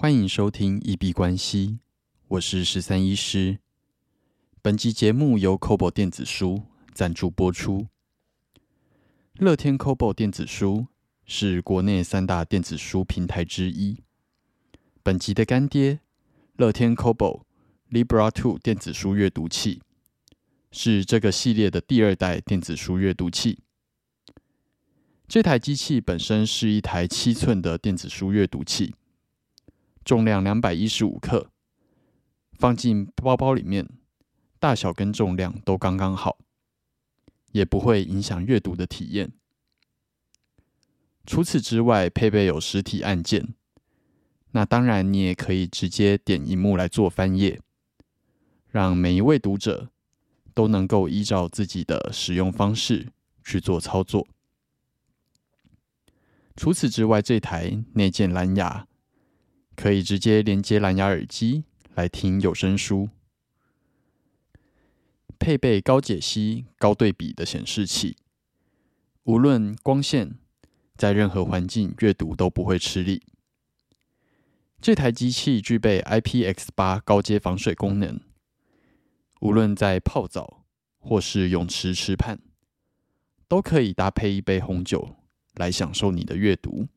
欢迎收听一币关系，我是十三医师。本集节目由 Kobo 电子书赞助播出。乐天 Kobo 电子书是国内三大电子书平台之一。本集的干爹，乐天 Kobo Libra Two 电子书阅读器，是这个系列的第二代电子书阅读器。这台机器本身是一台七寸的电子书阅读器。重量两百一十五克，放进包包里面，大小跟重量都刚刚好，也不会影响阅读的体验。除此之外，配备有实体按键，那当然你也可以直接点荧幕来做翻页，让每一位读者都能够依照自己的使用方式去做操作。除此之外，这台内建蓝牙。可以直接连接蓝牙耳机来听有声书，配备高解析、高对比的显示器，无论光线，在任何环境阅读都不会吃力。这台机器具备 IPX 八高阶防水功能，无论在泡澡或是泳池池畔，都可以搭配一杯红酒来享受你的阅读。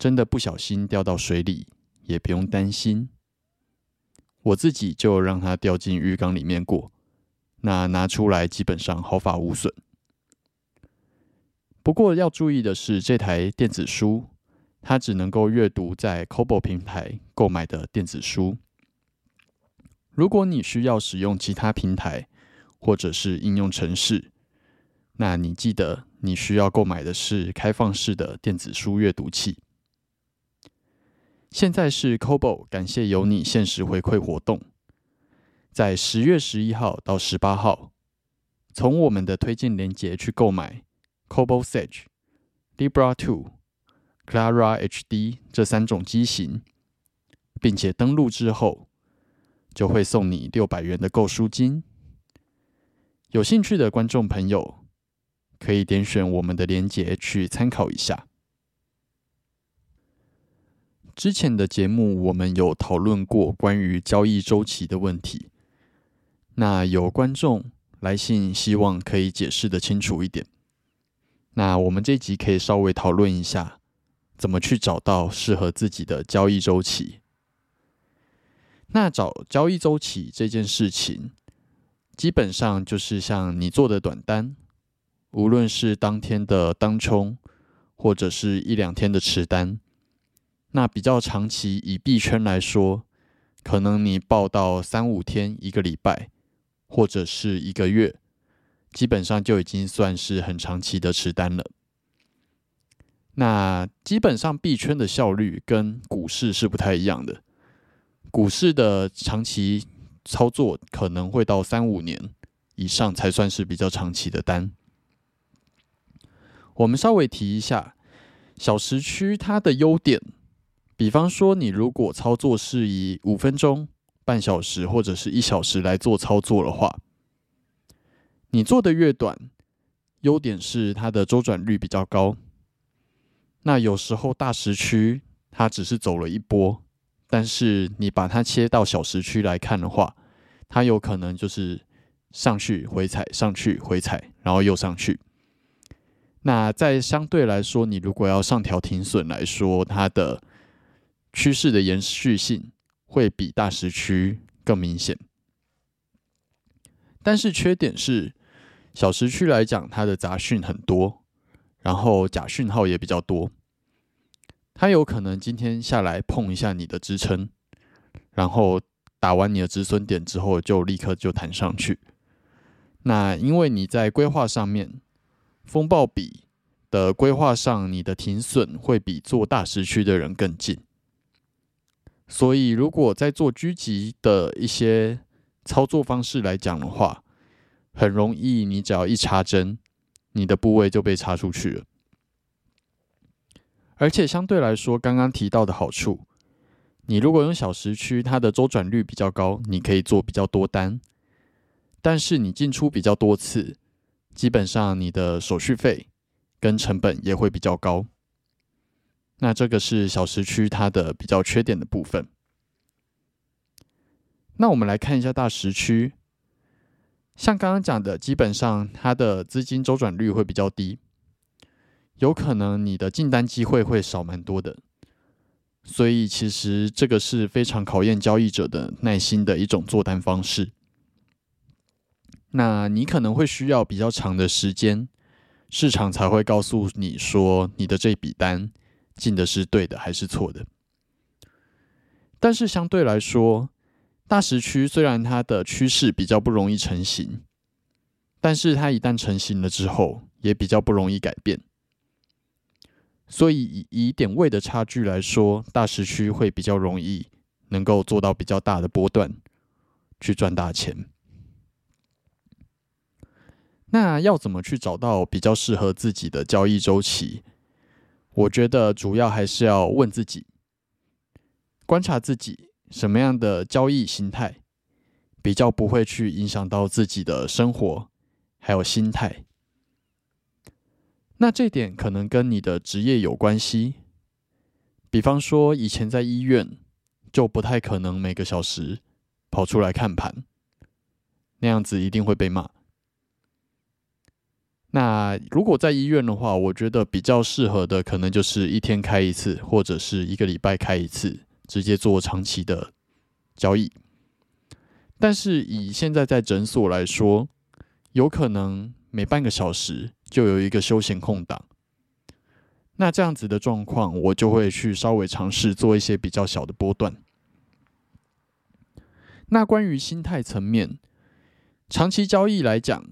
真的不小心掉到水里，也不用担心。我自己就让它掉进浴缸里面过，那拿出来基本上毫发无损。不过要注意的是，这台电子书它只能够阅读在 Kobo 平台购买的电子书。如果你需要使用其他平台或者是应用程式，那你记得你需要购买的是开放式的电子书阅读器。现在是 Kobo 感谢有你限时回馈活动，在十月十一号到十八号，从我们的推荐链接去购买 Kobo Sage、Libra Two、Clara HD 这三种机型，并且登录之后，就会送你六百元的购书金。有兴趣的观众朋友，可以点选我们的链接去参考一下。之前的节目我们有讨论过关于交易周期的问题，那有观众来信希望可以解释的清楚一点。那我们这集可以稍微讨论一下，怎么去找到适合自己的交易周期。那找交易周期这件事情，基本上就是像你做的短单，无论是当天的当冲，或者是一两天的持单。那比较长期，以币圈来说，可能你报到三五天、一个礼拜，或者是一个月，基本上就已经算是很长期的持单了。那基本上币圈的效率跟股市是不太一样的，股市的长期操作可能会到三五年以上才算是比较长期的单。我们稍微提一下小时区它的优点。比方说，你如果操作是以五分钟、半小时或者是一小时来做操作的话，你做的越短，优点是它的周转率比较高。那有时候大时区它只是走了一波，但是你把它切到小时区来看的话，它有可能就是上去回踩，上去回踩，然后又上去。那在相对来说，你如果要上调停损来说，它的趋势的延续性会比大时区更明显，但是缺点是小时区来讲，它的杂讯很多，然后假讯号也比较多，它有可能今天下来碰一下你的支撑，然后打完你的止损点之后，就立刻就弹上去。那因为你在规划上面，风暴比的规划上，你的停损会比做大时区的人更近。所以，如果在做狙击的一些操作方式来讲的话，很容易，你只要一插针，你的部位就被插出去了。而且相对来说，刚刚提到的好处，你如果用小时区，它的周转率比较高，你可以做比较多单，但是你进出比较多次，基本上你的手续费跟成本也会比较高。那这个是小时区它的比较缺点的部分。那我们来看一下大时区，像刚刚讲的，基本上它的资金周转率会比较低，有可能你的进单机会会少蛮多的。所以其实这个是非常考验交易者的耐心的一种做单方式。那你可能会需要比较长的时间，市场才会告诉你说你的这笔单进的是对的还是错的。但是相对来说，大时区虽然它的趋势比较不容易成型，但是它一旦成型了之后，也比较不容易改变。所以以以点位的差距来说，大时区会比较容易能够做到比较大的波段，去赚大钱。那要怎么去找到比较适合自己的交易周期？我觉得主要还是要问自己，观察自己什么样的交易形态比较不会去影响到自己的生活还有心态。那这点可能跟你的职业有关系，比方说以前在医院，就不太可能每个小时跑出来看盘，那样子一定会被骂。那如果在医院的话，我觉得比较适合的可能就是一天开一次，或者是一个礼拜开一次，直接做长期的交易。但是以现在在诊所来说，有可能每半个小时。就有一个休闲空档，那这样子的状况，我就会去稍微尝试做一些比较小的波段。那关于心态层面，长期交易来讲，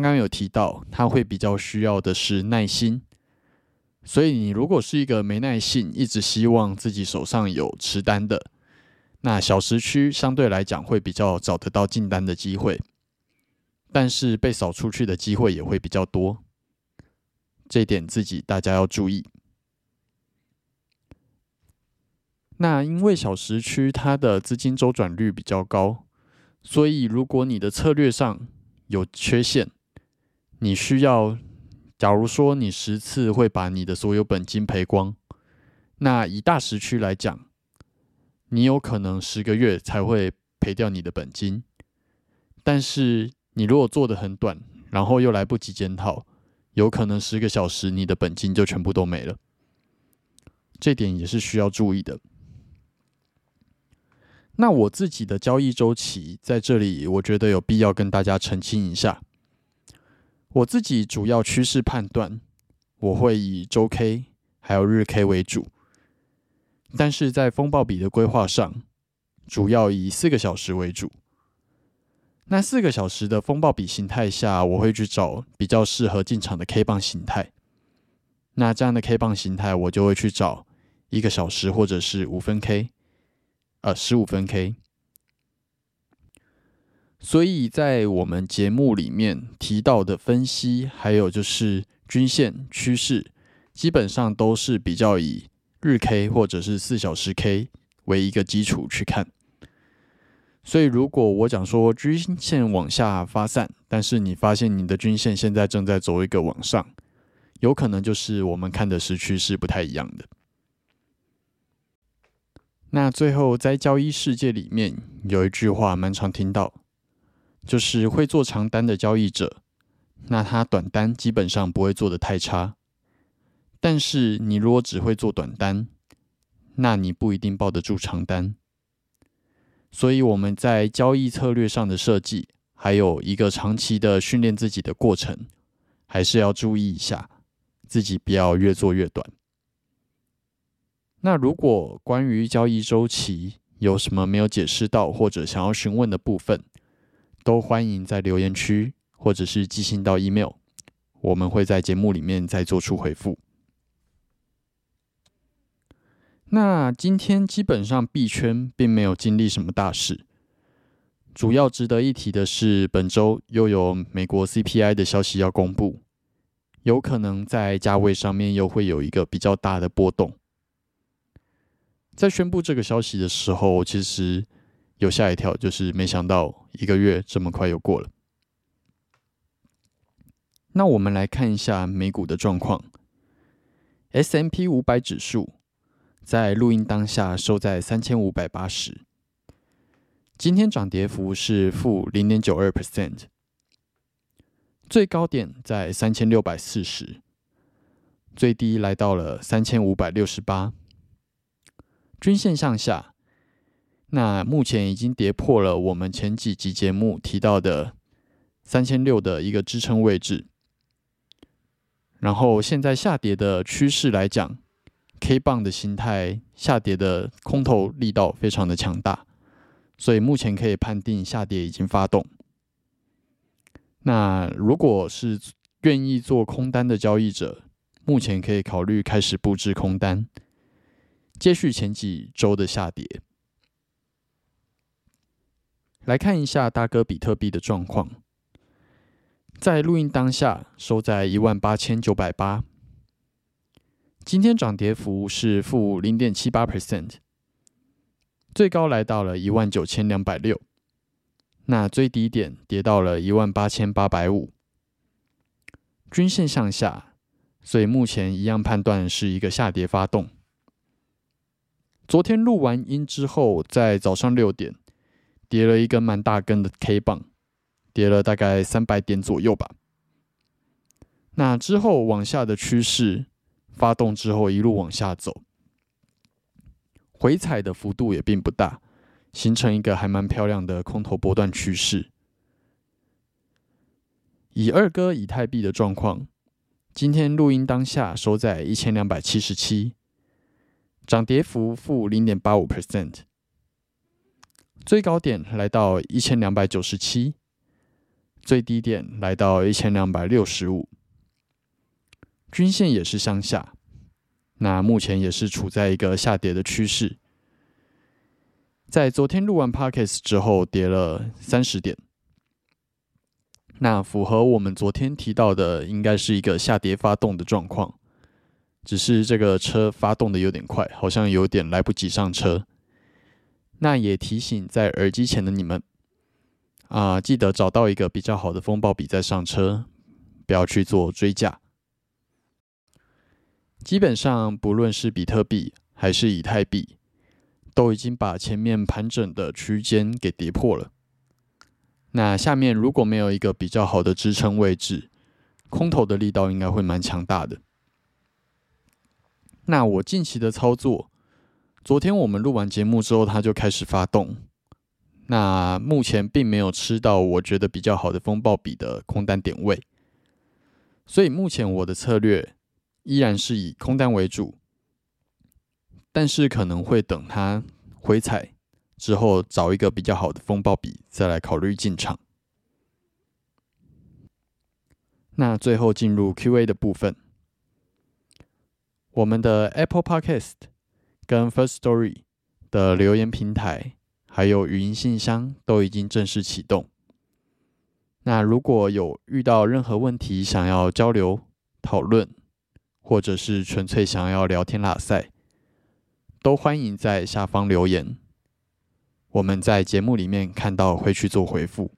刚刚有提到，他会比较需要的是耐心。所以你如果是一个没耐性，一直希望自己手上有持单的，那小时区相对来讲会比较找得到进单的机会，但是被扫出去的机会也会比较多。这点自己大家要注意。那因为小时区它的资金周转率比较高，所以如果你的策略上有缺陷，你需要，假如说你十次会把你的所有本金赔光，那以大时区来讲，你有可能十个月才会赔掉你的本金。但是你如果做的很短，然后又来不及检讨。有可能十个小时，你的本金就全部都没了，这点也是需要注意的。那我自己的交易周期在这里，我觉得有必要跟大家澄清一下。我自己主要趋势判断，我会以周 K 还有日 K 为主，但是在风暴比的规划上，主要以四个小时为主。那四个小时的风暴比形态下，我会去找比较适合进场的 K 棒形态。那这样的 K 棒形态，我就会去找一个小时或者是五分 K，呃，十五分 K。所以在我们节目里面提到的分析，还有就是均线趋势，基本上都是比较以日 K 或者是四小时 K 为一个基础去看。所以，如果我讲说均线往下发散，但是你发现你的均线现在正在走一个往上，有可能就是我们看的时趋势不太一样的。那最后，在交易世界里面有一句话蛮常听到，就是会做长单的交易者，那他短单基本上不会做的太差。但是你如果只会做短单，那你不一定抱得住长单。所以我们在交易策略上的设计，还有一个长期的训练自己的过程，还是要注意一下，自己不要越做越短。那如果关于交易周期有什么没有解释到，或者想要询问的部分，都欢迎在留言区或者是寄信到 email，我们会在节目里面再做出回复。那今天基本上币圈并没有经历什么大事。主要值得一提的是，本周又有美国 CPI 的消息要公布，有可能在价位上面又会有一个比较大的波动。在宣布这个消息的时候，其实有吓一跳，就是没想到一个月这么快又过了。那我们来看一下美股的状况，S M P 五百指数。在录音当下收在三千五百八十。今天涨跌幅是负零点九二 percent，最高点在三千六百四十，最低来到了三千五百六十八，均线向下。那目前已经跌破了我们前几集节目提到的三千六的一个支撑位置。然后现在下跌的趋势来讲，K 棒的形态下跌的空头力道非常的强大，所以目前可以判定下跌已经发动。那如果是愿意做空单的交易者，目前可以考虑开始布置空单，接续前几周的下跌。来看一下大哥比特币的状况。在录音当下，收在一万八千九百八。今天涨跌幅是负零点七八 percent，最高来到了一万九千两百六，那最低点跌到了一万八千八百五，均线向下，所以目前一样判断是一个下跌发动。昨天录完音之后，在早上六点跌了一根蛮大根的 K 棒。跌了大概三百点左右吧。那之后往下的趋势发动之后，一路往下走，回踩的幅度也并不大，形成一个还蛮漂亮的空头波段趋势。以二哥以太币的状况，今天录音当下收在一千两百七十七，涨跌幅负零点八五 percent，最高点来到一千两百九十七。最低点来到一千两百六十五，均线也是向下，那目前也是处在一个下跌的趋势。在昨天录完 p a r k e s 之后，跌了三十点，那符合我们昨天提到的，应该是一个下跌发动的状况，只是这个车发动的有点快，好像有点来不及上车。那也提醒在耳机前的你们。啊，记得找到一个比较好的风暴笔再上车，不要去做追加。基本上，不论是比特币还是以太币，都已经把前面盘整的区间给跌破了。那下面如果没有一个比较好的支撑位置，空头的力道应该会蛮强大的。那我近期的操作，昨天我们录完节目之后，它就开始发动。那目前并没有吃到我觉得比较好的风暴比的空单点位，所以目前我的策略依然是以空单为主，但是可能会等它回踩之后找一个比较好的风暴比再来考虑进场。那最后进入 Q&A 的部分，我们的 Apple Podcast 跟 First Story 的留言平台。还有语音信箱都已经正式启动。那如果有遇到任何问题想要交流讨论，或者是纯粹想要聊天拉塞，都欢迎在下方留言。我们在节目里面看到会去做回复。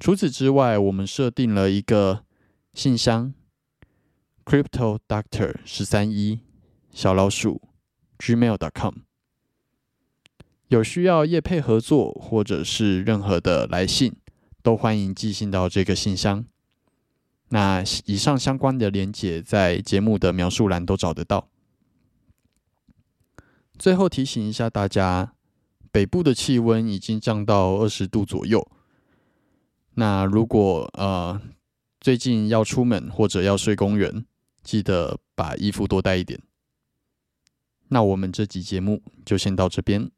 除此之外，我们设定了一个信箱：crypto doctor 十三一小老鼠 gmail.com。有需要业配合作，或者是任何的来信，都欢迎寄信到这个信箱。那以上相关的连结在节目的描述栏都找得到。最后提醒一下大家，北部的气温已经降到二十度左右。那如果呃最近要出门或者要睡公园，记得把衣服多带一点。那我们这集节目就先到这边。